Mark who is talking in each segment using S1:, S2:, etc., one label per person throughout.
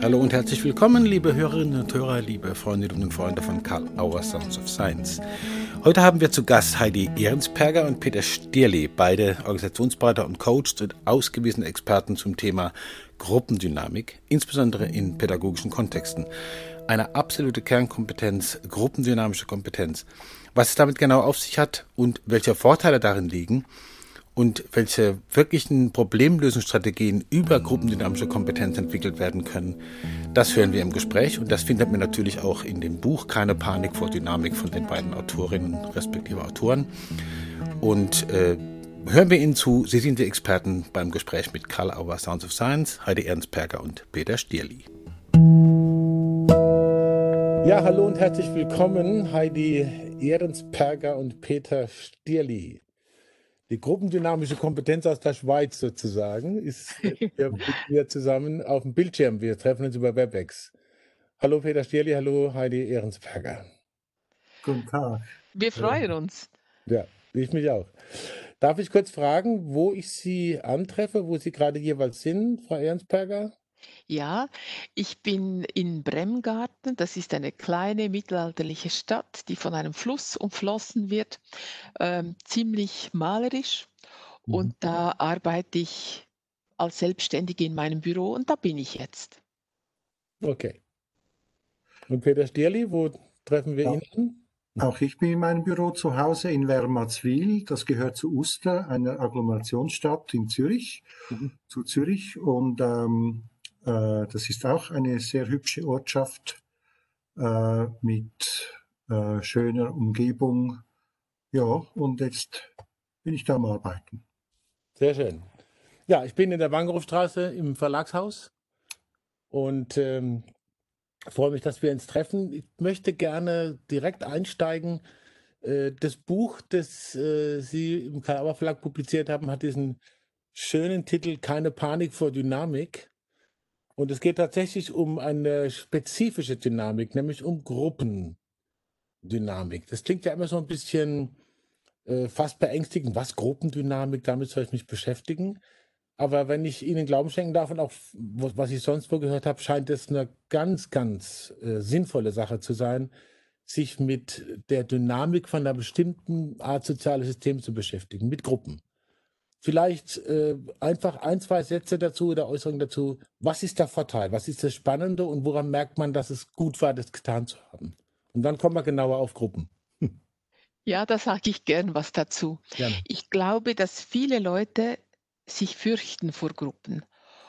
S1: Hallo und herzlich willkommen, liebe Hörerinnen und Hörer, liebe Freundinnen und Freunde von Karl Auer Sounds of Science. Heute haben wir zu Gast Heidi Ehrensperger und Peter Stierli, beide Organisationsberater und Coach und ausgewiesene Experten zum Thema Gruppendynamik, insbesondere in pädagogischen Kontexten. Eine absolute Kernkompetenz, gruppendynamische Kompetenz. Was es damit genau auf sich hat und welche Vorteile darin liegen – und welche wirklichen Problemlösungsstrategien über gruppendynamische Kompetenz entwickelt werden können, das hören wir im Gespräch und das findet man natürlich auch in dem Buch Keine Panik vor Dynamik von den beiden Autorinnen respektive Autoren. Und äh, hören wir Ihnen zu. Sie sind die Experten beim Gespräch mit Karl Auer Sounds of Science, Heidi Ernstberger und Peter Stierli. Ja, hallo und herzlich willkommen, Heidi Ehrensperger und Peter Stierli. Die gruppendynamische Kompetenz aus der Schweiz sozusagen ist hier mit mir zusammen auf dem Bildschirm. Wir treffen uns über WebEx. Hallo Peter Stierli, hallo Heidi Ehrensberger.
S2: Guten Tag.
S3: Wir freuen uns.
S1: Ja, ich mich auch. Darf ich kurz fragen, wo ich Sie antreffe, wo Sie gerade jeweils sind, Frau Ehrensberger?
S3: Ja, ich bin in Bremgarten. Das ist eine kleine mittelalterliche Stadt, die von einem Fluss umflossen wird, ähm, ziemlich malerisch. Mhm. Und da arbeite ich als Selbstständige in meinem Büro und da bin ich jetzt.
S1: Okay. Und Peter Stierli, wo treffen wir
S2: Ja.
S1: ihn an?
S2: Auch ich bin in meinem Büro zu Hause in Wermatzwil. Das gehört zu Uster, einer Agglomerationsstadt in Zürich,
S1: Mhm.
S2: zu Zürich. Und ähm, äh, das ist auch eine sehr hübsche Ortschaft äh, mit äh, schöner Umgebung. Ja, und jetzt bin ich da am Arbeiten.
S1: Sehr schön. Ja, ich bin in der Wangerhofstraße im Verlagshaus und ähm, freue mich, dass wir uns treffen. Ich möchte gerne direkt einsteigen. Äh, das Buch, das äh, Sie im Karl Verlag publiziert haben, hat diesen schönen Titel Keine Panik vor Dynamik. Und es geht tatsächlich um eine spezifische Dynamik, nämlich um Gruppendynamik. Das klingt ja immer so ein bisschen äh, fast beängstigend. Was Gruppendynamik, damit soll ich mich beschäftigen. Aber wenn ich Ihnen Glauben schenken darf und auch was ich sonst wo gehört habe, scheint es eine ganz, ganz äh, sinnvolle Sache zu sein, sich mit der Dynamik von einer bestimmten Art soziales System zu beschäftigen, mit Gruppen. Vielleicht äh, einfach ein, zwei Sätze dazu oder Äußerungen dazu. Was ist der Vorteil? Was ist das Spannende und woran merkt man, dass es gut war, das getan zu haben? Und dann kommen wir genauer auf Gruppen.
S3: Ja, da sage ich gern was dazu.
S1: Gerne.
S3: Ich glaube, dass viele Leute sich fürchten vor Gruppen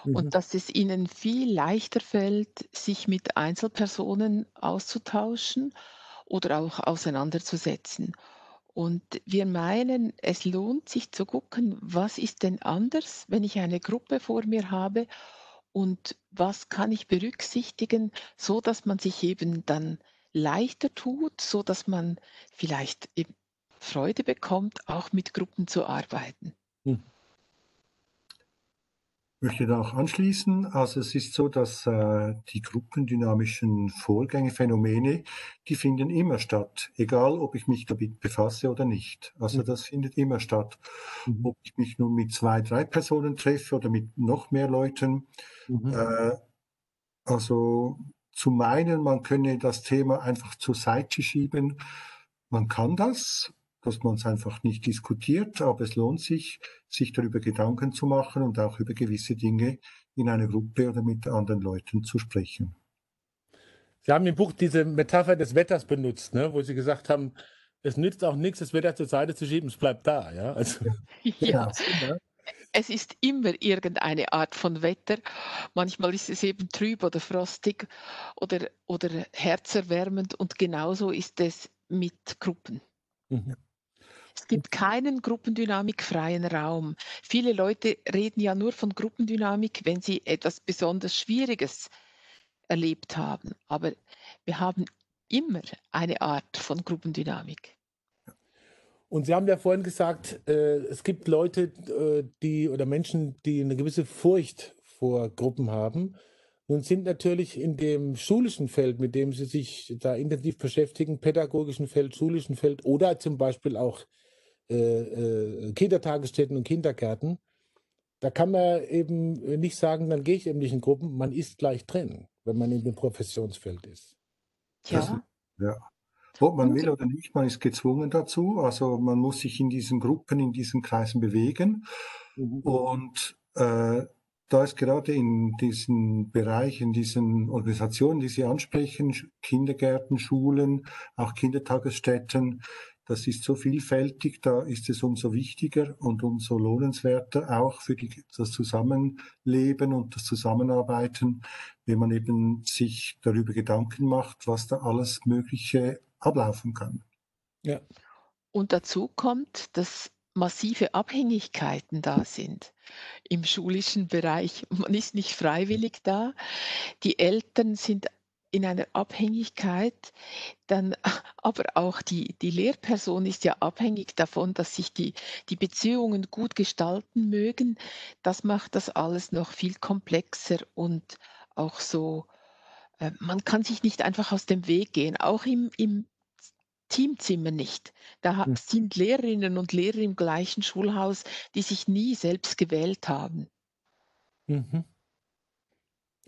S1: Mhm.
S3: und dass es ihnen viel leichter fällt, sich mit Einzelpersonen auszutauschen oder auch auseinanderzusetzen. Und wir meinen, es lohnt sich zu gucken, was ist denn anders, wenn ich eine Gruppe vor mir habe und was kann ich berücksichtigen, so dass man sich eben dann leichter tut, so dass man vielleicht Freude bekommt, auch mit Gruppen zu arbeiten.
S1: Hm.
S2: Ich möchte da auch anschließen. Also es ist so, dass äh, die gruppendynamischen Vorgänge, Phänomene, die finden immer statt, egal ob ich mich damit befasse oder nicht. Also
S1: Mhm.
S2: das findet immer statt.
S1: Mhm.
S2: Ob ich mich nun mit zwei, drei Personen treffe oder mit noch mehr Leuten.
S1: Mhm.
S2: Äh, also zu meinen, man könne das Thema einfach zur Seite schieben, man kann das, dass man es einfach nicht diskutiert, aber es lohnt sich, sich darüber Gedanken zu machen und auch über gewisse Dinge in einer Gruppe oder mit anderen Leuten zu sprechen.
S1: Sie haben im Buch diese Metapher des Wetters benutzt, ne? wo Sie gesagt haben, es nützt auch nichts, das Wetter zur Seite zu schieben, es bleibt da. Ja? Also,
S3: Ja,
S2: Genau.
S3: es ist immer irgendeine Art von Wetter. Manchmal ist es eben trüb oder frostig oder, oder herzerwärmend und genauso ist es mit Gruppen.
S1: mhm.
S3: Es gibt keinen gruppendynamikfreien Raum. Viele Leute reden ja nur von Gruppendynamik, wenn sie etwas besonders Schwieriges erlebt haben. Aber wir haben immer eine Art von Gruppendynamik.
S1: Und Sie haben ja vorhin gesagt, äh, es gibt Leute, äh, die oder Menschen, die eine gewisse Furcht vor Gruppen haben. Nun sind natürlich in dem schulischen Feld, mit dem Sie sich da intensiv beschäftigen, pädagogischen Feld, schulischen Feld oder zum Beispiel auch äh, äh, Kindertagesstätten und Kindergärten, da kann man eben nicht sagen, dann gehe ich eben nicht in Gruppen, man ist gleich drin. wenn man in dem Professionsfeld ist.
S3: Ja.
S2: ja. Ob man will oder nicht, man ist gezwungen dazu. Also man muss sich in diesen Gruppen, in diesen Kreisen bewegen. Mhm. Und äh, da ist gerade in diesen Bereichen, in diesen Organisationen, die Sie ansprechen, Kindergärten, Schulen, auch Kindertagesstätten, das ist so vielfältig, da ist es umso wichtiger und umso lohnenswerter auch für die, das Zusammenleben und das Zusammenarbeiten, wenn man eben sich darüber Gedanken macht, was da alles Mögliche ablaufen kann.
S3: Ja. Und dazu kommt, dass massive Abhängigkeiten da sind im schulischen Bereich. Man ist nicht freiwillig da. Die Eltern sind in einer Abhängigkeit, dann aber auch die, die Lehrperson ist ja abhängig davon, dass sich die, die Beziehungen gut gestalten mögen. Das macht das alles noch viel komplexer und auch so, äh, man kann sich nicht einfach aus dem Weg gehen, auch im, im Teamzimmer nicht. Da hm. sind Lehrerinnen und Lehrer im gleichen Schulhaus, die sich nie selbst gewählt haben.
S1: Mhm.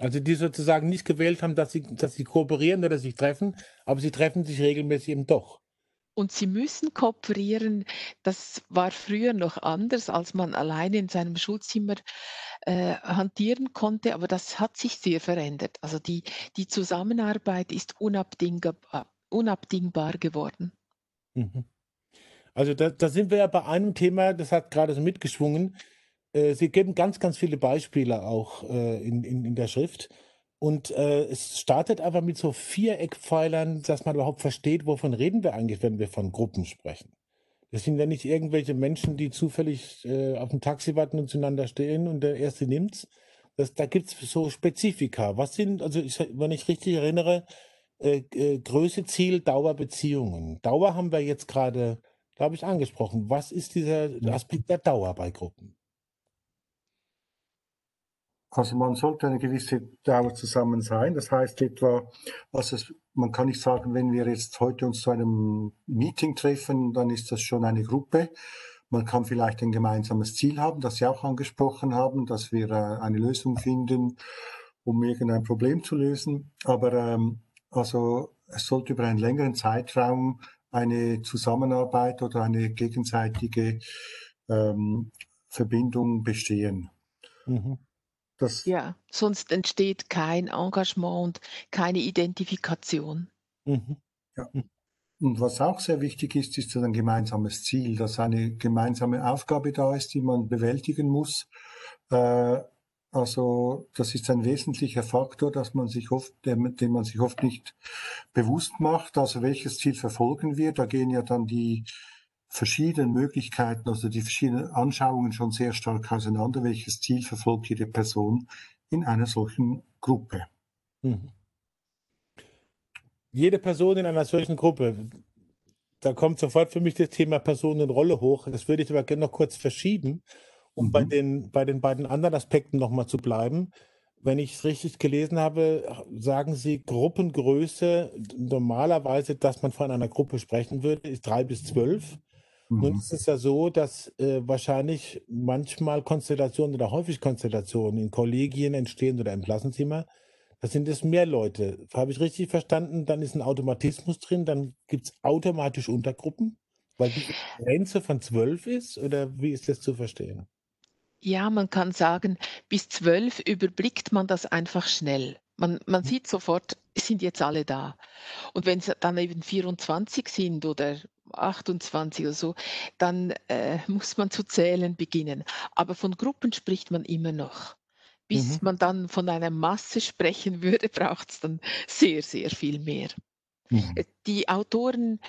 S1: Also die sozusagen nicht gewählt haben, dass sie, dass sie kooperieren oder sich treffen, aber sie treffen sich regelmäßig eben doch.
S3: Und sie müssen kooperieren. Das war früher noch anders, als man alleine in seinem Schulzimmer äh, hantieren konnte, aber das hat sich sehr verändert. Also die, die Zusammenarbeit ist unabdingbar, unabdingbar geworden.
S1: Mhm. Also da, da, sind wir ja bei einem Thema, das hat gerade so mitgeschwungen, äh, sie geben ganz, ganz viele Beispiele auch äh, in, in, in der Schrift. Und äh, es startet einfach mit so vier Eckpfeilern, dass man überhaupt versteht, wovon reden wir eigentlich, wenn wir von Gruppen sprechen. Das sind ja nicht irgendwelche Menschen, die zufällig äh, auf dem Taxi warten und zueinander stehen und der Erste nimmt's. Das, da gibt's so Spezifika. Was sind, also ich, wenn ich richtig erinnere, äh, äh, Größe, Ziel, Dauer, Beziehungen. Dauer haben wir jetzt gerade, glaube ich, angesprochen. Was ist dieser Aspekt der Dauer bei Gruppen?
S2: Also man sollte eine gewisse Dauer zusammen sein. Das heißt etwa, also man kann nicht sagen, wenn wir jetzt heute uns zu einem Meeting treffen, dann ist das schon eine Gruppe. Man kann vielleicht ein gemeinsames Ziel haben, das Sie auch angesprochen haben, dass wir äh, eine Lösung finden, um irgendein Problem zu lösen. Aber ähm, also es sollte über einen längeren Zeitraum eine Zusammenarbeit oder eine gegenseitige ähm, Verbindung bestehen.
S3: Mhm. Das Ja, sonst entsteht kein Engagement und keine Identifikation.
S2: Mhm. Ja. Und was auch sehr wichtig ist, ist ein gemeinsames Ziel, dass eine gemeinsame Aufgabe da ist, die man bewältigen muss. Äh, also das ist ein wesentlicher Faktor, dass man sich oft, den man sich oft nicht bewusst macht. Also welches Ziel verfolgen wir? Da gehen ja dann die verschiedenen Möglichkeiten, also die verschiedenen Anschauungen schon sehr stark auseinander, welches Ziel verfolgt jede Person in einer solchen Gruppe. Mhm.
S1: Jede Person in einer solchen Gruppe, da kommt sofort für mich das Thema Personenrolle hoch. Das würde ich aber gerne noch kurz verschieben, um mhm. bei, den, bei den beiden anderen Aspekten nochmal zu bleiben. Wenn ich es richtig gelesen habe, sagen Sie Gruppengröße normalerweise, dass man von einer Gruppe sprechen würde, ist drei bis zwölf. Nun mhm. ist es ja so, dass äh, wahrscheinlich manchmal Konstellationen oder häufig Konstellationen in Kollegien entstehen oder im Klassenzimmer. Da sind es mehr Leute. Habe ich richtig verstanden? Dann ist ein Automatismus drin, dann gibt es automatisch Untergruppen, weil die Grenze von zwölf ist oder wie ist das zu verstehen?
S3: Ja, man kann sagen, bis zwölf überblickt man das einfach schnell. Man, man mhm. sieht sofort, sind jetzt alle da. Und wenn es dann eben 24 sind oder 28 oder so, dann äh, muss man zu zählen beginnen. Aber von Gruppen spricht man immer noch. Bis mhm. man dann von einer Masse sprechen würde, braucht es dann sehr, sehr viel mehr. Mhm. Äh, die Autoren,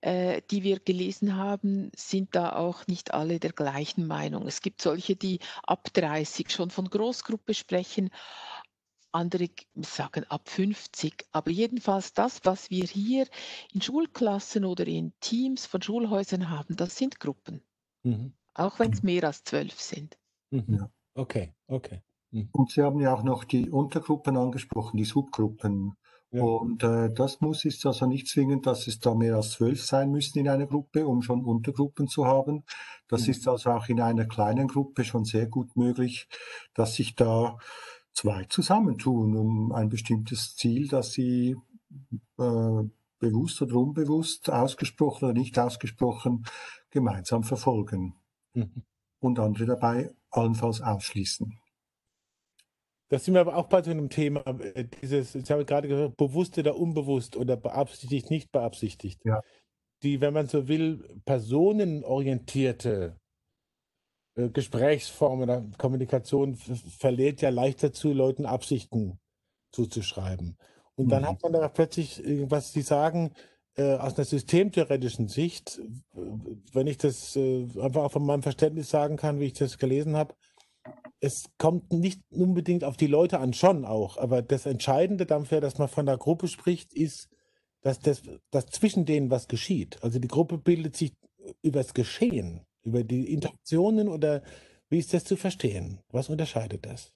S3: äh, die wir gelesen haben, sind da auch nicht alle der gleichen Meinung. Es gibt solche, die ab 30 schon von Großgruppe sprechen, andere sagen ab 50. Aber jedenfalls das, was wir hier in Schulklassen oder in Teams von Schulhäusern haben, das sind Gruppen. Mhm. Auch wenn es mehr als zwölf sind.
S1: Mhm. Ja. Okay, okay.
S2: Mhm. Und Sie haben ja auch noch die Untergruppen angesprochen, die Subgruppen. Ja. Und äh, das muss ist also nicht zwingend, dass es da mehr als zwölf sein müssen in einer Gruppe, um schon Untergruppen zu haben. Das mhm. ist also auch in einer kleinen Gruppe schon sehr gut möglich, dass sich da zwei zusammentun, um ein bestimmtes Ziel, das sie äh, bewusst oder unbewusst, ausgesprochen oder nicht ausgesprochen, gemeinsam verfolgen. Mhm. Und andere dabei allenfalls ausschließen.
S1: Das sind wir aber auch bei so einem Thema, äh, dieses, ich habe gerade gehört, bewusst oder unbewusst oder beabsichtigt, nicht beabsichtigt. Ja. Die, wenn man so will, personenorientierte Gesprächsform oder Kommunikation verlädt ja leicht dazu, Leuten Absichten zuzuschreiben. Und dann mhm. hat man da plötzlich irgendwas, Sie sagen, äh, aus einer systemtheoretischen Sicht, wenn ich das äh, einfach auch von meinem Verständnis sagen kann, wie ich das gelesen habe, es kommt nicht unbedingt auf die Leute an, schon auch, aber das Entscheidende dafür, dass man von der Gruppe spricht, ist, dass, das, dass zwischen denen was geschieht. Also die Gruppe bildet sich über das Geschehen, über die Interaktionen oder wie ist das zu verstehen? Was unterscheidet das?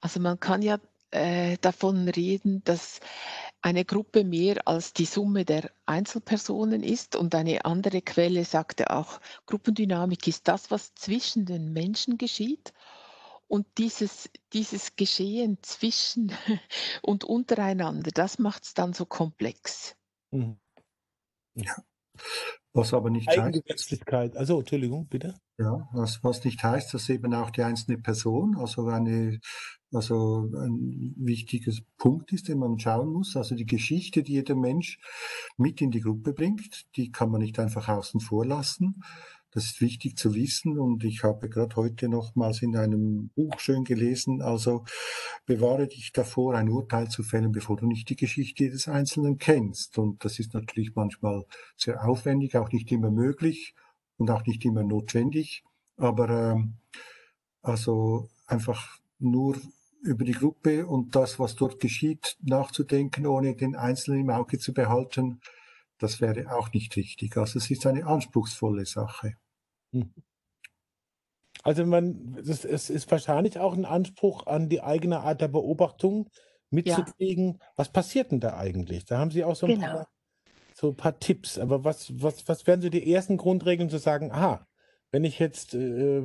S3: Also man kann ja äh, davon reden, dass eine Gruppe mehr als die Summe der Einzelpersonen ist und eine andere Quelle sagte auch, Gruppendynamik ist das, was zwischen den Menschen geschieht. Und dieses, dieses Geschehen zwischen und untereinander, das macht es dann so komplex. Mhm.
S2: Ja. Was aber nicht
S1: Eigengesetzlichkeit. Also, Entschuldigung, bitte.
S2: Ja, was, was nicht heißt, dass eben auch die einzelne Person, also eine, also ein wichtiges Punkt ist, den man schauen muss. Also die Geschichte, die jeder Mensch mit in die Gruppe bringt, die kann man nicht einfach außen vor lassen. Das ist wichtig zu wissen und ich habe gerade heute nochmals in einem Buch schön gelesen, also bewahre dich davor, ein Urteil zu fällen, bevor du nicht die Geschichte des Einzelnen kennst. Und das ist natürlich manchmal sehr aufwendig, auch nicht immer möglich und auch nicht immer notwendig. Aber ähm, also einfach nur über die Gruppe und das, was dort geschieht, nachzudenken, ohne den Einzelnen im Auge zu behalten, das wäre auch nicht richtig. Also es ist eine anspruchsvolle Sache. Hm.
S1: Also man, es, es ist wahrscheinlich auch ein Anspruch an die eigene Art der Beobachtung mitzukriegen, ja. was passiert denn da eigentlich? Da haben Sie auch so ein, genau. paar, so ein paar Tipps. Aber was, was, was wären so die ersten Grundregeln zu sagen, aha, wenn ich jetzt äh,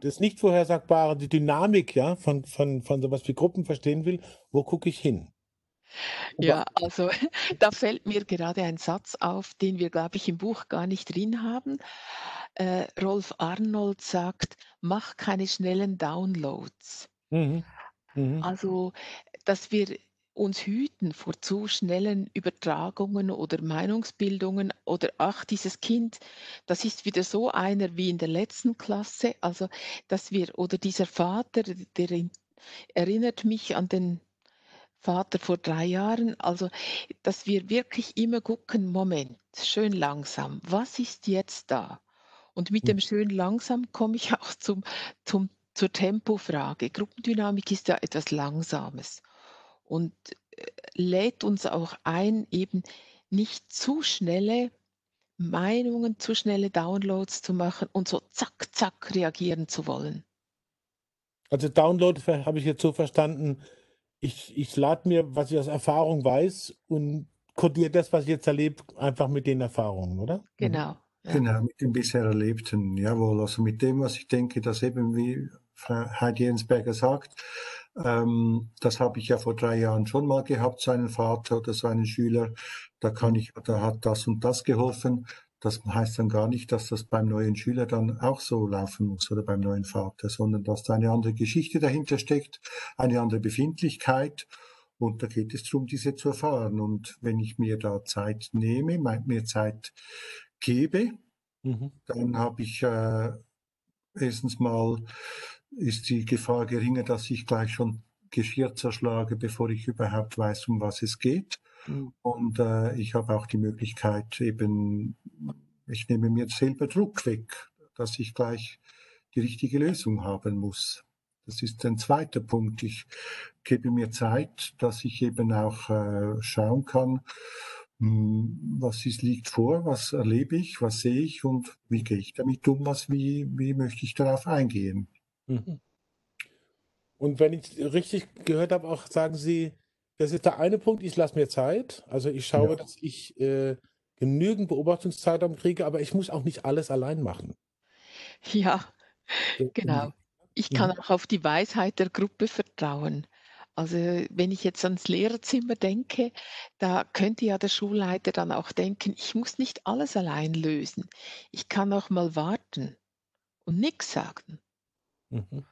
S1: das nicht vorhersagbare, die Dynamik ja, von, von, von sowas wie Gruppen verstehen will, wo gucke ich hin?
S3: Ja, also da fällt mir gerade ein Satz auf, den wir, glaube ich, im Buch gar nicht drin haben. Äh, Rolf Arnold sagt, mach keine schnellen Downloads. Mhm. Mhm. Also, dass wir uns hüten vor zu schnellen Übertragungen oder Meinungsbildungen oder ach, dieses Kind, das ist wieder so einer wie in der letzten Klasse. Also, dass wir, oder dieser Vater, der erinnert mich an den Vater vor drei Jahren. Also, dass wir wirklich immer gucken, Moment, schön langsam, was ist jetzt da? Und mit dem schön langsam komme ich auch zum, zum, zur Tempofrage. Gruppendynamik ist ja etwas Langsames und äh, lädt uns auch ein, eben nicht zu schnelle Meinungen, zu schnelle Downloads zu machen und so zack, zack reagieren zu wollen.
S1: Also Download habe ich jetzt so verstanden, ich, ich lade mir, was ich aus Erfahrung weiß und kodiere das, was ich jetzt erlebe, einfach mit den Erfahrungen, oder?
S3: Genau.
S2: Ja. Genau, mit dem bisher Erlebten, jawohl. Also mit dem, was ich denke, dass eben, wie Frau Heidi Jensberger sagt, ähm, das habe ich ja vor drei Jahren schon mal gehabt, seinen Vater oder seinen Schüler. Da kann ich, da hat das und das geholfen. Das heißt dann gar nicht, dass das beim neuen Schüler dann auch so laufen muss oder beim neuen Vater, sondern dass da eine andere Geschichte dahinter steckt, eine andere Befindlichkeit. Und da geht es darum, diese zu erfahren. Und wenn ich mir da Zeit nehme, mir Zeit gebe, mhm. dann habe ich äh, erstens mal ist die Gefahr geringer, dass ich gleich schon Geschirr zerschlage, bevor ich überhaupt weiß, um was es geht. Mhm. Und äh, ich habe auch die Möglichkeit, eben, ich nehme mir selber Druck weg, dass ich gleich die richtige Lösung haben muss. Das ist ein zweiter Punkt. Ich gebe mir Zeit, dass ich eben auch äh, schauen kann, mh, hm, was ist, liegt vor, was erlebe ich, was sehe ich und wie gehe ich damit um, was, wie, wie möchte ich darauf eingehen. Mhm.
S1: Und wenn ich richtig gehört habe, auch sagen Sie, das ist der eine Punkt, ich lasse mir Zeit. Also ich schaue, ja. dass ich äh, genügend Beobachtungszeitraum kriege, aber ich muss auch nicht alles allein machen.
S3: Ja, genau. Ich kann auch auf die Weisheit der Gruppe vertrauen. Also wenn ich jetzt ans Lehrerzimmer denke, da könnte ja der Schulleiter dann auch denken, ich muss nicht alles allein lösen. Ich kann auch mal warten und nichts sagen. Mhm.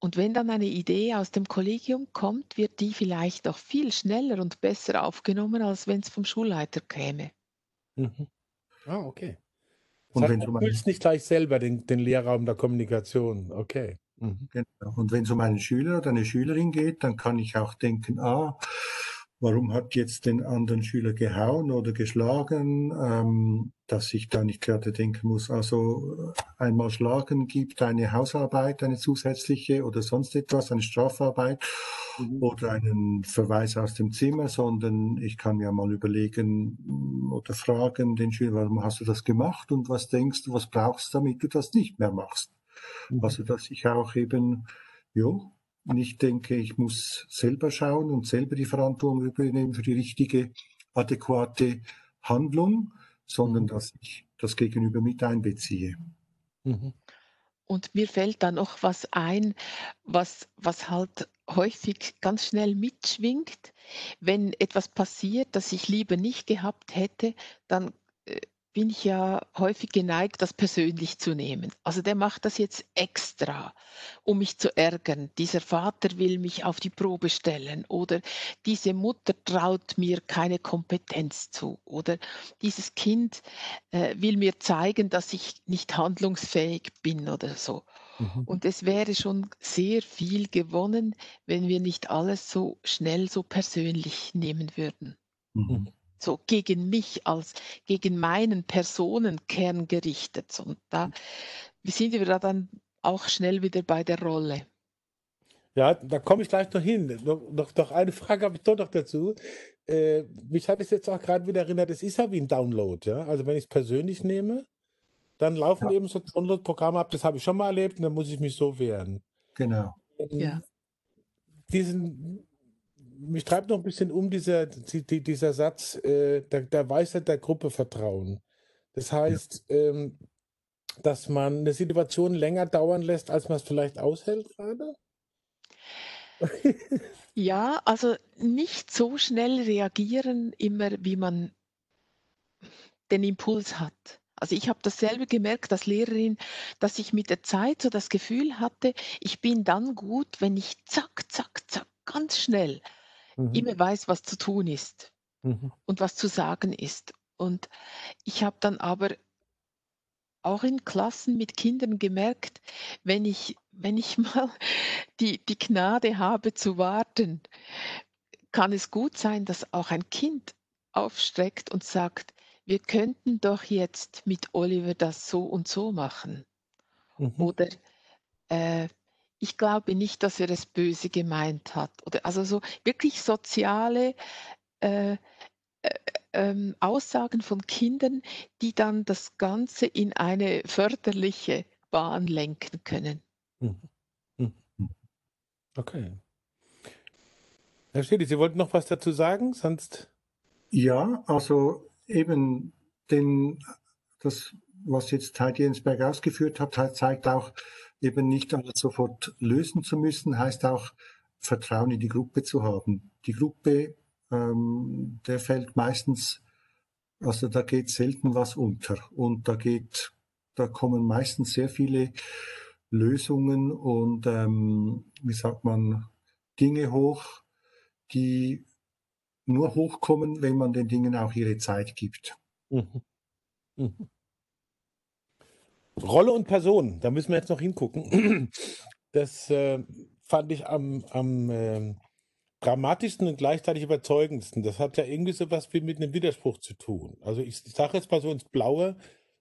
S3: Und wenn dann eine Idee aus dem Kollegium kommt, wird die vielleicht noch viel schneller und besser aufgenommen, als wenn es vom Schulleiter käme.
S1: Mhm. Ah, okay. Das und heißt, wenn du fühlst nicht gleich selber den, den Lehrraum der Kommunikation. Okay.
S2: Mhm. Genau. Und wenn es um einen Schüler oder eine Schülerin geht, dann kann ich auch denken, ah, warum hat jetzt den anderen Schüler gehauen oder geschlagen, ähm, dass ich da nicht gerade denken muss, also äh, einmal schlagen gibt eine Hausarbeit, eine zusätzliche oder sonst etwas, eine Strafarbeit mhm. oder einen Verweis aus dem Zimmer, sondern ich kann mir mal überlegen mm, oder fragen den Schüler, warum hast du das gemacht und was denkst du, was brauchst du, damit du das nicht mehr machst. Mhm. Also dass ich auch eben, ja, nicht denke, ich muss selber schauen und selber die Verantwortung übernehmen für die richtige, adäquate Handlung, sondern mhm. dass ich das Gegenüber mit einbeziehe.
S3: Mhm. Und mir fällt da noch was ein, was, was halt häufig ganz schnell mitschwingt. Wenn etwas passiert, das ich lieber nicht gehabt hätte, dann bin ich ja häufig geneigt, das persönlich zu nehmen. Also der macht das jetzt extra, um mich zu ärgern. Dieser Vater will mich auf die Probe stellen oder diese Mutter traut mir keine Kompetenz zu oder dieses Kind äh, will mir zeigen, dass ich nicht handlungsfähig bin oder so. Mhm. Und es wäre schon sehr viel gewonnen, wenn wir nicht alles so schnell so persönlich nehmen würden. Mhm so gegen mich als gegen meinen Personenkern gerichtet. Und da sind wir da dann auch schnell wieder bei der Rolle.
S1: Ja, da komme ich gleich noch hin. Noch, noch, noch eine Frage habe ich doch noch dazu. Äh, mich hat es jetzt auch gerade wieder erinnert, es ist ja wie ein Download. Ja? Also wenn ich es persönlich nehme, dann laufen ja. eben so Download-Programme ab, das habe ich schon mal erlebt und dann muss ich mich so wehren.
S2: Genau.
S3: Ähm, ja.
S1: Diesen mich treibt noch ein bisschen um dieser, die, dieser Satz, äh, der, der Weisheit der Gruppe vertrauen. Das heißt, ja. ähm, dass man eine Situation länger dauern lässt, als man es vielleicht aushält gerade?
S3: ja, also nicht so schnell reagieren, immer wie man den Impuls hat. Also ich habe dasselbe gemerkt als Lehrerin, dass ich mit der Zeit so das Gefühl hatte, ich bin dann gut, wenn ich zack, zack, zack, ganz schnell mhm. immer weiß, was zu tun ist mhm. und was zu sagen ist. Und ich habe dann aber auch in Klassen mit Kindern gemerkt, wenn ich, wenn ich mal die, die Gnade habe zu warten, kann es gut sein, dass auch ein Kind aufstreckt und sagt, wir könnten doch jetzt mit Oliver das so und so machen. Mhm. Oder äh, ich glaube nicht, dass er es böse gemeint hat. Oder also so wirklich soziale äh, äh, ähm, Aussagen von Kindern, die dann das Ganze in eine förderliche Bahn lenken können. Mhm.
S1: Mhm. Okay. Herr Stedi, Sie wollten noch was dazu sagen, sonst.
S2: Ja, also eben den, das, was jetzt Heidi Jensberg ausgeführt hat, zeigt auch, eben nicht alles sofort lösen zu müssen, heißt auch Vertrauen in die Gruppe zu haben. Die Gruppe, ähm, der fällt meistens, also da geht selten was unter und da geht, da kommen meistens sehr viele Lösungen und ähm, wie sagt man Dinge hoch, die nur hochkommen, wenn man den Dingen auch ihre Zeit gibt. Mhm. Mhm.
S1: Rolle und Person, da müssen wir jetzt noch hingucken. Das äh, fand ich am, am äh, dramatischsten und gleichzeitig überzeugendsten. Das hat ja irgendwie so was wie mit einem Widerspruch zu tun. Also ich, ich sage jetzt mal so ins Blaue,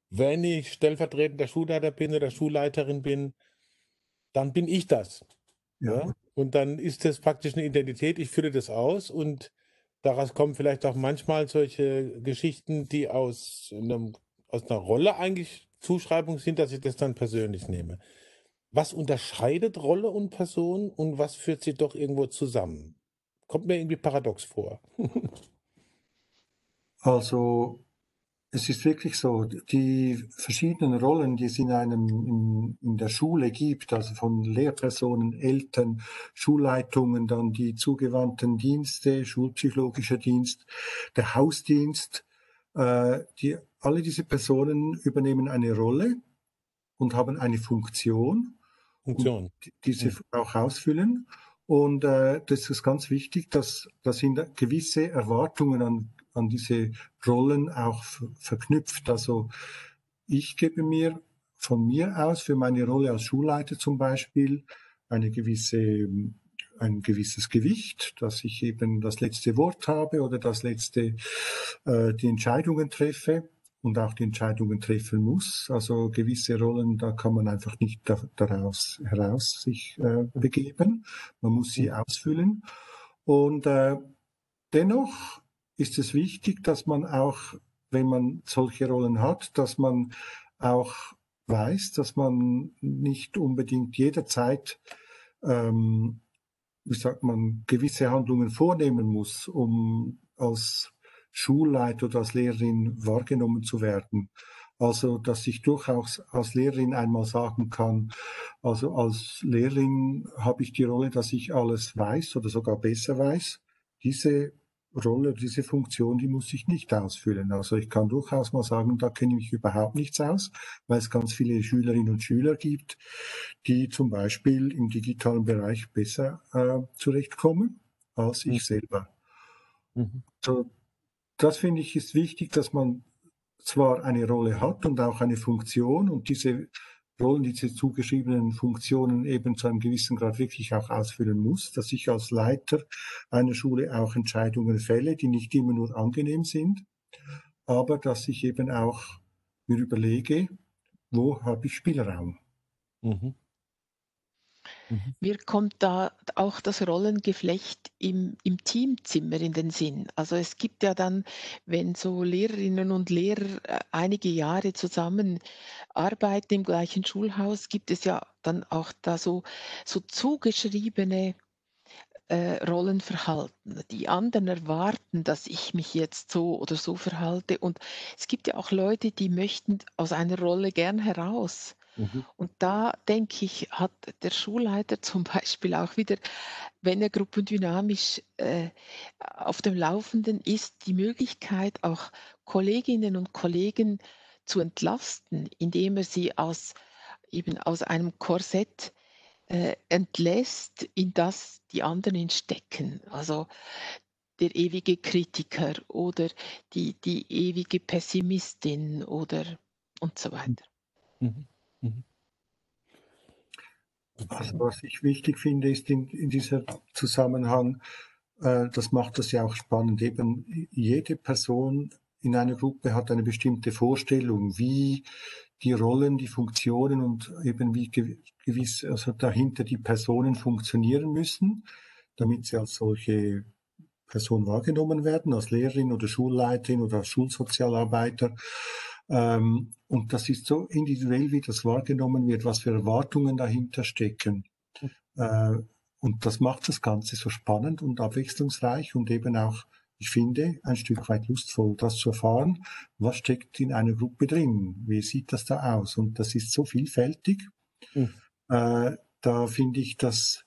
S1: wenn ich stellvertretender Schulleiter bin oder Schulleiterin bin, dann bin ich das. Ja. ja. Und dann ist das praktisch eine Identität, ich führe das aus und daraus kommen vielleicht auch manchmal solche Geschichten, die aus, einem, aus einer Rolle eigentlich Zuschreibungen sind, dass ich das dann persönlich nehme. Was unterscheidet Rolle und Person und was führt sie doch irgendwo zusammen? Kommt mir irgendwie paradox vor.
S2: also es ist wirklich so, die verschiedenen Rollen, die es in einem, in, in, der Schule gibt, also von Lehrpersonen, Eltern, Schulleitungen, dann die zugewandten Dienste, schulpsychologischer Dienst, der Hausdienst, äh, die, alle diese Personen übernehmen eine Rolle und haben eine Funktion. Funktion. diese ja. auch ausfüllen. Und äh, das ist ganz wichtig, dass, dass sind gewisse Erwartungen an an diese Rollen auch verknüpft. Also ich gebe mir von mir aus für meine Rolle als Schulleiter zum Beispiel eine gewisse, ein gewisses Gewicht, dass ich eben das letzte Wort habe oder das letzte, äh, die Entscheidungen treffe und auch die Entscheidungen treffen muss. Also gewisse Rollen, da kann man einfach nicht daraus heraus sich äh, begeben. Man muss sie ausfüllen. Und äh, dennoch ist es wichtig, dass man auch, wenn man solche Rollen hat, dass man auch weiß, dass man nicht unbedingt jederzeit, ähm, wie sagt man, gewisse Handlungen vornehmen muss, um als Schulleiter oder als Lehrerin wahrgenommen zu werden. Also, dass ich durchaus als Lehrerin einmal sagen kann, also als Lehrerin habe ich die Rolle, dass ich alles weiß oder sogar besser weiß. Diese Rolle, diese Funktion, die muss ich nicht ausfüllen. Also ich kann durchaus mal sagen, da kenne ich mich überhaupt nichts aus, weil es ganz viele Schülerinnen und Schüler gibt, die zum Beispiel im digitalen Bereich besser äh, zurechtkommen als ich mhm. selber. Mhm. So, das finde ich ist wichtig, dass man zwar eine Rolle hat und auch eine Funktion und diese Rollen, diese zugeschriebenen Funktionen eben zu einem gewissen Grad wirklich auch ausfüllen muss, dass ich als Leiter einer Schule auch Entscheidungen fälle, die nicht immer nur angenehm sind, aber dass ich eben auch mir überlege, wo habe ich Spielraum. Mhm.
S3: Mhm. Mir kommt da auch das Rollengeflecht im, im Teamzimmer in den Sinn. Also es gibt ja dann, wenn so Lehrerinnen und Lehrer äh, einige Jahre zusammen arbeiten im gleichen Schulhaus, gibt es ja dann auch da so, so zugeschriebene äh, Rollenverhalten. Die anderen erwarten, dass ich mich jetzt so oder so verhalte. Und es gibt ja auch Leute, die möchten aus einer Rolle gern heraus. Mhm. Und da denke ich, hat der Schulleiter zum Beispiel auch wieder, wenn er gruppendynamisch äh, auf dem Laufenden ist, die Möglichkeit, auch Kolleginnen und Kollegen zu entlasten, indem er sie aus eben aus einem Korsett äh, entlässt, in das die anderen ihn stecken. Also der ewige Kritiker oder die, die ewige Pessimistin oder und so weiter. Mhm. Mhm.
S2: Also was ich wichtig finde, ist in, in diesem Zusammenhang, äh, das macht das ja auch spannend, eben jede Person in einer Gruppe hat eine bestimmte Vorstellung, wie die Rollen, die Funktionen und eben wie gewiss, also dahinter die Personen funktionieren müssen, damit sie als solche Person wahrgenommen werden, als Lehrerin oder Schulleiterin oder als Schulsozialarbeiter. Ähm, und das ist so individuell, wie das wahrgenommen wird, was für Erwartungen dahinter stecken. Äh, und das macht das Ganze so spannend und abwechslungsreich und eben auch, ich finde, ein Stück weit lustvoll, das zu erfahren, was steckt in einer Gruppe drin, wie sieht das da aus. Und das ist so vielfältig. Mhm. Äh, da finde ich, das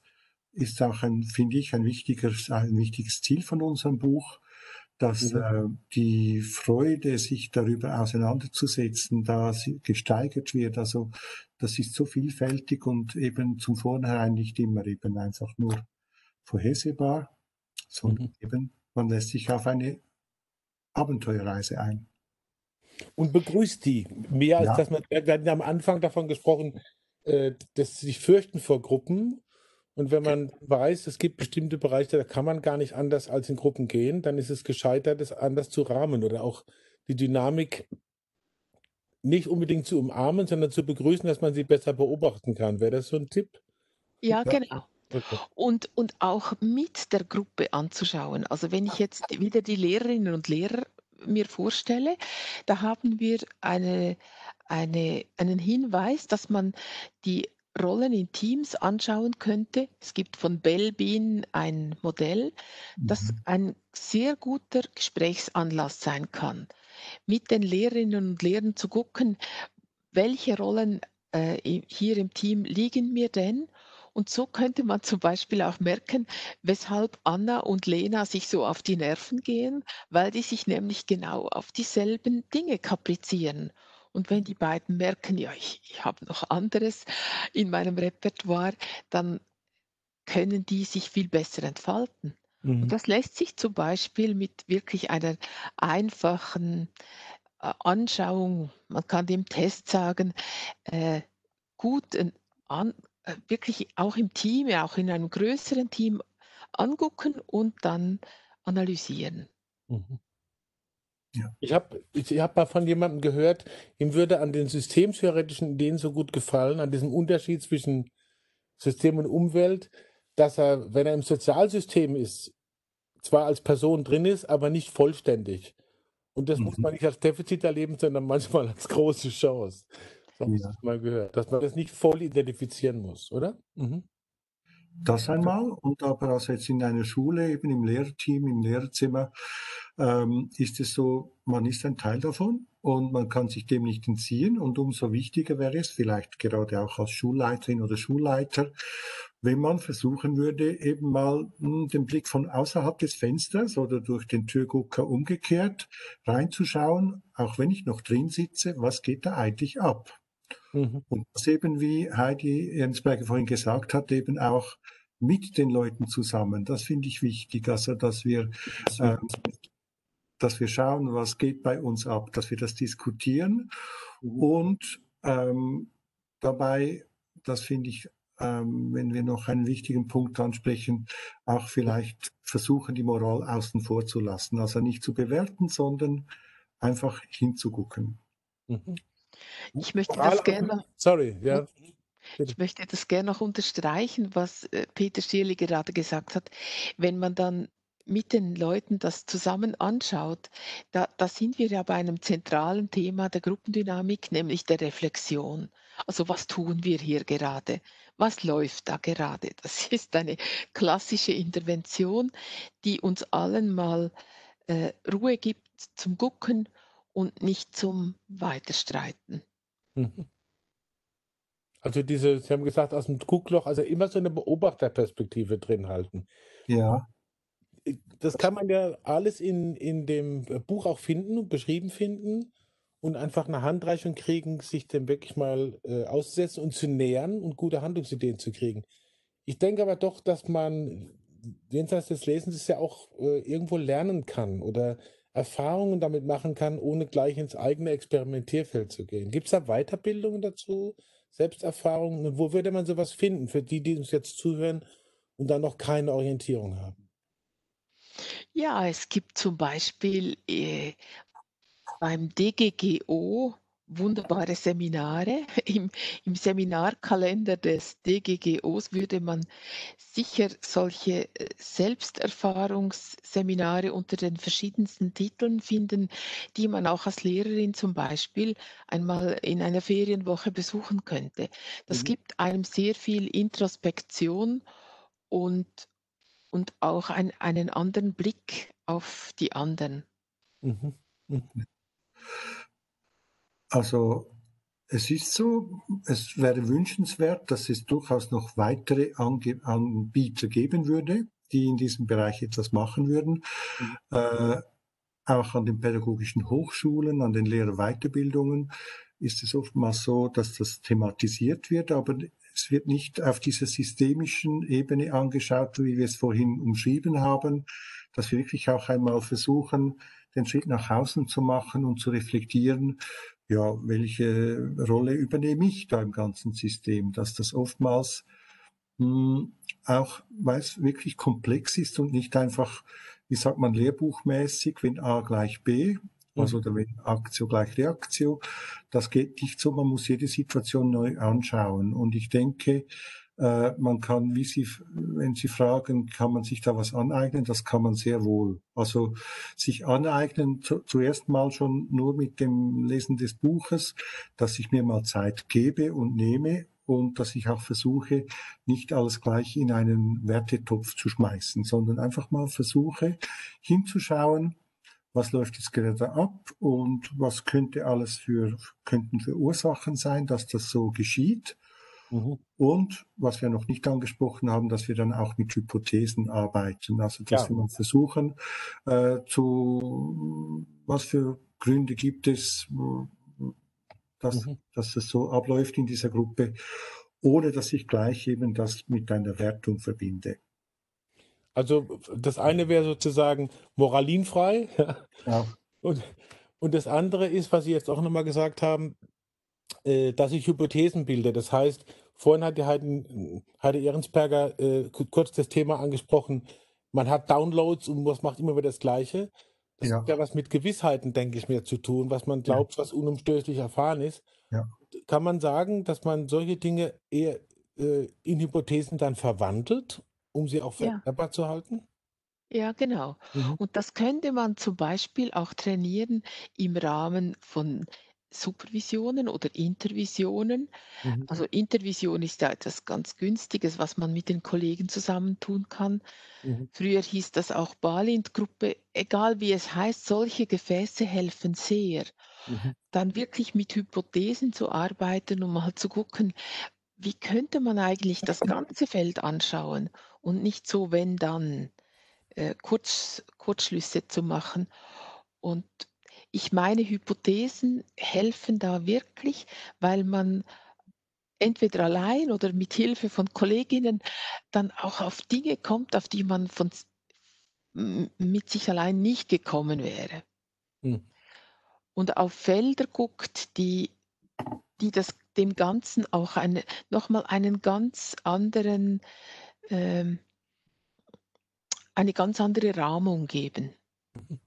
S2: ist auch ein, finde ich, ein wichtiges, ein wichtiges Ziel von unserem Buch, dass mhm. äh, die Freude, sich darüber auseinanderzusetzen, da gesteigert wird. Also das ist so vielfältig und eben zum Vornherein nicht immer eben einfach nur vorhersehbar, sondern mhm. eben man lässt sich auf eine Abenteuerreise ein.
S1: Und begrüßt die. Mehr als ja. dass man, wir hatten ja am Anfang davon gesprochen, äh, dass sie sich fürchten vor Gruppen und wenn man weiß, es gibt bestimmte Bereiche, da kann man gar nicht anders als in Gruppen gehen, dann ist es gescheitert, es anders zu rahmen oder auch die Dynamik nicht unbedingt zu umarmen, sondern zu begrüßen, dass man sie besser beobachten kann. Wäre das so ein Tipp?
S3: Ja, genau. Okay. Und, und auch mit der Gruppe anzuschauen. Also wenn ich jetzt wieder die Lehrerinnen und Lehrer mir vorstelle, da haben wir eine, eine, einen Hinweis, dass man die Rollen in Teams anschauen könnte. Es gibt von Bellbean ein Modell, das mhm. ein sehr guter Gesprächsanlass sein kann. mit den Lehrerinnen und Lehrern zu gucken, welche Rollen äh, hier im Team liegen mir denn? Und so könnte man zum Beispiel auch merken, weshalb Anna und Lena sich so auf die Nerven gehen, weil die sich nämlich genau auf dieselben Dinge kaprizieren. Und wenn die beiden merken, ja, ich, ich habe noch anderes in meinem Repertoire, dann können die sich viel besser entfalten. Mhm. Und das lässt sich zum Beispiel mit wirklich einer einfachen äh, Anschauung, man kann dem Test sagen, äh, gut äh, an, äh, wirklich auch im Team, auch in einem größeren Team angucken und dann analysieren. Mhm.
S1: Ja. Ich habe ich hab mal von jemandem gehört, ihm würde an den systemtheoretischen Ideen so gut gefallen, an diesem Unterschied zwischen System und Umwelt, dass er, wenn er im Sozialsystem ist, zwar als Person drin ist, aber nicht vollständig. Und das mhm. muss man nicht als Defizit erleben, sondern manchmal als große Chance. Das habe ich ja. mal gehört, dass man das nicht voll identifizieren muss, oder? Mhm.
S2: Das einmal. Und aber also jetzt in einer Schule, eben im Lehrteam, im Lehrerzimmer, ähm, ist es so, man ist ein Teil davon und man kann sich dem nicht entziehen. Und umso wichtiger wäre es, vielleicht gerade auch als Schulleiterin oder Schulleiter, wenn man versuchen würde, eben mal mh, hm, den Blick von außerhalb des Fensters oder durch den Türgucker umgekehrt reinzuschauen, auch wenn ich noch drin sitze, was geht da eigentlich ab? Mhm. Und das eben, wie Heidi Ernstberger vorhin gesagt hat, eben auch mit den Leuten zusammen. Das finde ich wichtig. Also, dass wir, äh, dass wir schauen, was geht bei uns ab, dass wir das diskutieren mhm. und ähm, dabei, das finde ich, ähm, wenn wir noch einen wichtigen Punkt ansprechen, auch vielleicht versuchen, die Moral außen vor zu lassen. Also nicht zu bewerten, sondern einfach hinzugucken.
S3: Mhm. Ich möchte das gerne.
S1: Sorry, ja.
S3: Ich möchte das gerne noch unterstreichen, was äh, Peter Schierli gerade gesagt hat. Wenn man dann mit den Leuten das zusammen anschaut, da, da sind wir ja bei einem zentralen Thema der Gruppendynamik, nämlich der Reflexion. Also was tun wir hier gerade? Was läuft da gerade? Das ist eine klassische Intervention, die uns allen mal äh, Ruhe gibt zum Gucken und nicht zum Weiterstreiten. Mhm.
S1: Also diese, Sie haben gesagt, aus dem Guckloch, also immer so eine Beobachterperspektive drin halten.
S2: Ja.
S1: Das kann man ja alles in, in dem Buch auch finden, beschrieben finden und einfach eine Handreichung kriegen, sich dem wirklich mal äh, auszusetzen und zu nähern und gute Handlungsideen zu kriegen. Ich denke aber doch, dass man jenseits des Lesens ja auch äh, irgendwo lernen kann oder Erfahrungen damit machen kann, ohne gleich ins eigene Experimentierfeld zu gehen. Gibt es da Weiterbildungen dazu, Selbsterfahrungen? Und wo würde man sowas finden für die, die uns jetzt zuhören und dann noch keine Orientierung haben?
S3: Ja, es gibt zum Beispiel äh, beim DGGO wunderbare Seminare. Im, Im Seminarkalender des DGGOs würde man sicher solche äh, Selbsterfahrungsseminare unter den verschiedensten Titeln finden, die man auch als Lehrerin zum Beispiel einmal in einer Ferienwoche besuchen könnte. Das mhm. gibt einem sehr viel Introspektion und, und auch ein, einen anderen Blick auf die anderen. Mhm. Mhm.
S2: Also es ist so, es wäre wünschenswert, dass es durchaus noch weitere Ange Anbieter geben würde, die in diesem Bereich etwas machen würden. Mhm. Äh, auch an den pädagogischen Hochschulen, an den Lehrerweiterbildungen ist es oftmals so, dass das thematisiert wird, aber es wird nicht auf dieser systemischen Ebene angeschaut, wie wir es vorhin umschrieben haben, dass wir wirklich auch einmal versuchen, den Schritt nach außen zu machen und zu reflektieren, ja, welche Rolle übernehme ich da im ganzen System, dass das oftmals mh, hm, auch, weil es wirklich komplex ist und nicht einfach, wie sagt man, lehrbuchmäßig, wenn A gleich B, also oder wenn Aktio gleich Reaktio, das geht nicht so, man muss jede Situation neu anschauen. Und ich denke, man kann, wie Sie, wenn Sie fragen, kann man sich da was aneignen? Das kann man sehr wohl. Also sich aneignen, zu, zuerst mal schon nur mit dem Lesen des Buches, dass ich mir mal Zeit gebe und nehme und dass ich auch versuche, nicht alles gleich in einen Wertetopf zu schmeißen, sondern einfach mal versuche hinzuschauen, was läuft jetzt gerade ab und was könnte alles für, könnten für Ursachen sein, dass das so geschieht. Mhm. Und was wir noch nicht angesprochen haben, dass wir dann auch mit Hypothesen arbeiten. Also dass ja. wir mal versuchen, äh, zu was für Gründe gibt es, dass, mhm. dass es so abläuft in dieser Gruppe, ohne dass ich gleich eben das mit einer Wertung verbinde.
S1: Also das eine wäre sozusagen moralinfrei. Ja. Und, und das andere ist, was Sie jetzt auch nochmal gesagt haben, äh, dass ich Hypothesen bilde. Das heißt, Vorhin hat Heidi, Heidi Ehrensberger äh, kurz das Thema angesprochen, man hat Downloads und was macht immer wieder das Gleiche. Das ja. hat ja was mit Gewissheiten, denke ich mir, zu tun, was man glaubt, ja. was unumstößlich erfahren ist. Ja. Kann man sagen, dass man solche Dinge eher äh, in Hypothesen dann verwandelt, um sie auch ja. zu halten?
S3: Ja, genau. Mhm. Und das könnte man zum Beispiel auch trainieren im Rahmen von Supervisionen oder Intervisionen. Mhm. Also Intervision ist ja etwas ganz Günstiges, was man mit den Kollegen zusammen tun kann. Mhm. Früher hieß das auch Balint-Gruppe. Egal wie es heißt, solche Gefäße helfen sehr. Mhm. Dann wirklich mit Hypothesen zu arbeiten, um mal zu gucken, wie könnte man eigentlich das ganze Feld anschauen und nicht so, wenn dann, äh, Kurz, Kurzschlüsse zu machen. Und ich meine, Hypothesen helfen da wirklich, weil man entweder allein oder mit Hilfe von Kolleginnen dann auch auf Dinge kommt, auf die man von, mit sich allein nicht gekommen wäre. Hm. Und auf Felder guckt, die, die das, dem Ganzen auch eine, nochmal einen ganz anderen, ähm, eine ganz andere Rahmung geben. Mhm.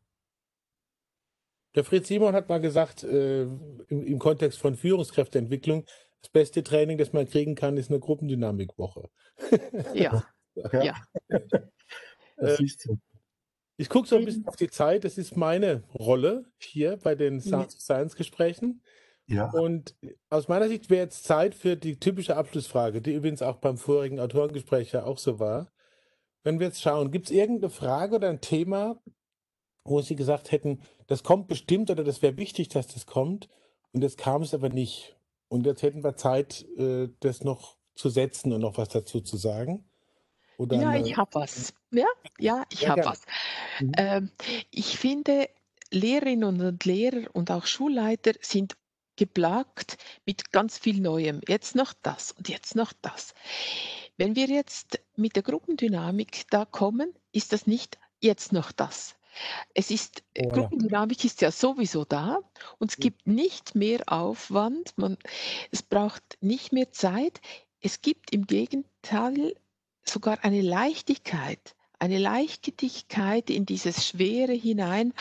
S1: Der Fritz Simon hat mal gesagt, äh, im, im, Kontext von Führungskräfteentwicklung, das beste Training, das man kriegen kann, ist eine Gruppendynamikwoche.
S3: Ja. ja. ja.
S1: äh, ich gucke so ein bisschen auf die Zeit. Das ist meine Rolle hier bei den Science-Gesprächen. Ja. Und aus meiner Sicht wäre jetzt Zeit für die typische Abschlussfrage, die übrigens auch beim vorigen Autorengespräch ja auch so war. Wenn wir jetzt schauen, gibt es irgendeine Frage oder ein Thema, wo sie gesagt hätten, das kommt bestimmt oder das wäre wichtig, dass das kommt. Und jetzt kam es aber nicht. Und jetzt hätten wir Zeit, äh, das noch zu setzen und noch was dazu zu sagen.
S3: Oder ja, ich habe was. Ja, ja ich ja, habe was. Mhm. Ähm, ich finde, Lehrerinnen und Lehrer und auch Schulleiter sind geplagt mit ganz viel Neuem. Jetzt noch das und jetzt noch das. Wenn wir jetzt mit der Gruppendynamik da kommen, ist das nicht jetzt noch das. Es ist, äh, oh, Gruppendynamik ist ja sowieso da und es gibt nicht mehr Aufwand, man, es braucht nicht mehr Zeit. Es gibt im Gegenteil sogar eine Leichtigkeit, eine Leichtigkeit in dieses Schwere hinein,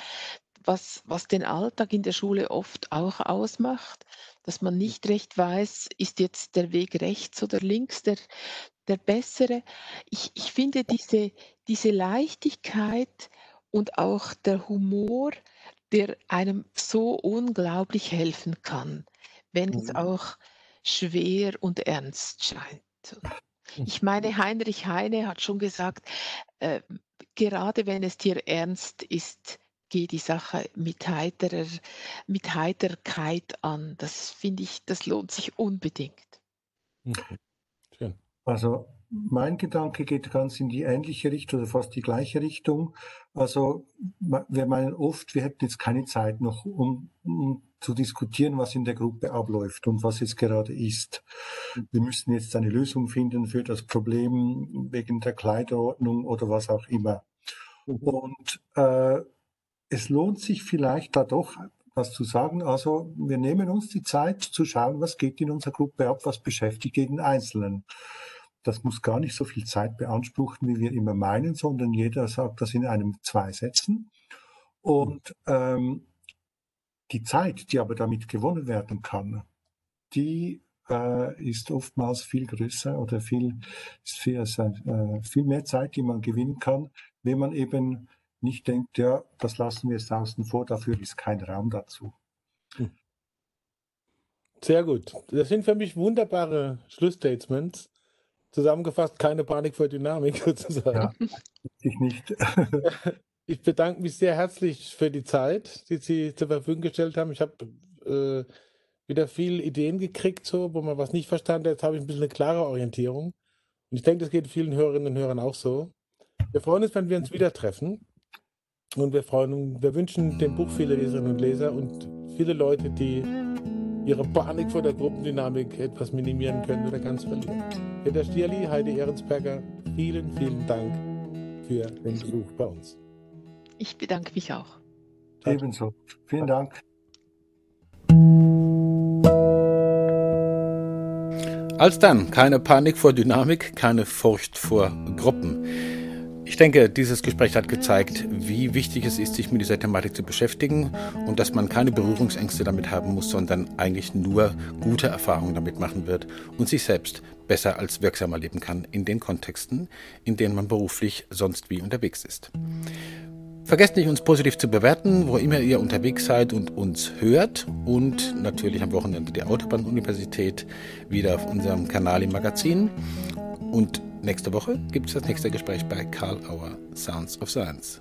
S3: was, was den Alltag in der Schule oft auch ausmacht, dass man nicht recht weiß, ist jetzt der Weg rechts oder links der, der bessere. Ich, ich finde diese, diese Leichtigkeit, und auch der Humor, der einem so unglaublich helfen kann, wenn mhm. es auch schwer und ernst scheint. Ich meine, Heinrich Heine hat schon gesagt, äh, gerade wenn es dir ernst ist, geh die Sache mit, heiterer, mit Heiterkeit an. Das finde ich, das lohnt sich unbedingt.
S2: Okay. Schön. Also mein Gedanke geht ganz in die ähnliche Richtung oder fast die gleiche Richtung. Also wir meinen oft, wir hätten jetzt keine Zeit noch, um, um zu diskutieren, was in der Gruppe abläuft und was jetzt gerade ist. Wir müssen jetzt eine Lösung finden für das Problem wegen der Kleiderordnung oder was auch immer. Mhm. Und äh, es lohnt sich vielleicht da doch das zu sagen. Also wir nehmen uns die Zeit zu schauen, was geht in unserer Gruppe ab, was beschäftigt jeden Einzelnen. Das muss gar nicht so viel Zeit beanspruchen, wie wir immer meinen, sondern jeder sagt das in einem zwei Sätzen. Und ähm, die Zeit, die aber damit gewonnen werden kann, die äh, ist oftmals viel größer oder viel, viel, äh, viel mehr Zeit, die man gewinnen kann, wenn man eben nicht denkt, ja, das lassen wir jetzt außen vor, dafür ist kein Raum dazu. Hm.
S1: Sehr gut. Das sind für mich wunderbare Schlussstatements. Zusammengefasst, keine Panik vor Dynamik sozusagen. Ja,
S2: ich nicht.
S4: Ich bedanke mich sehr herzlich für die Zeit, die Sie zur Verfügung gestellt haben. Ich habe äh, wieder viele Ideen gekriegt, so, wo man was nicht verstanden hat. Jetzt habe ich ein bisschen eine klare Orientierung. Und ich denke, das geht vielen Hörerinnen und Hörern auch so. Wir freuen uns, wenn wir uns wieder treffen. Und wir freuen wir wünschen dem Buch viele Leserinnen und Leser und viele Leute, die ihre Panik vor der Gruppendynamik etwas minimieren können oder ganz verlieren. Peter Stierli, Heidi Ehrensberger, vielen, vielen Dank für den Besuch bei uns.
S3: Ich bedanke mich auch.
S2: Ebenso. Vielen Dank.
S4: Alsdann, keine Panik vor Dynamik, keine Furcht vor Gruppen. Ich denke, dieses Gespräch hat gezeigt, wie wichtig es ist, sich mit dieser Thematik zu beschäftigen und dass man keine Berührungsängste damit haben muss, sondern eigentlich nur gute Erfahrungen damit machen wird und sich selbst besser als wirksam erleben kann in den Kontexten, in denen man beruflich sonst wie unterwegs ist. Vergesst nicht, uns positiv zu bewerten, wo immer ihr unterwegs seid und uns hört. Und natürlich am Wochenende die Autobahn-Universität wieder auf unserem Kanal im Magazin. Und nächste Woche gibt es das nächste Gespräch bei Karl Auer Sounds of Science.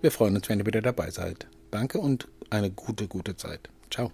S4: Wir freuen uns, wenn ihr wieder dabei seid. Danke und eine gute, gute Zeit. Ciao.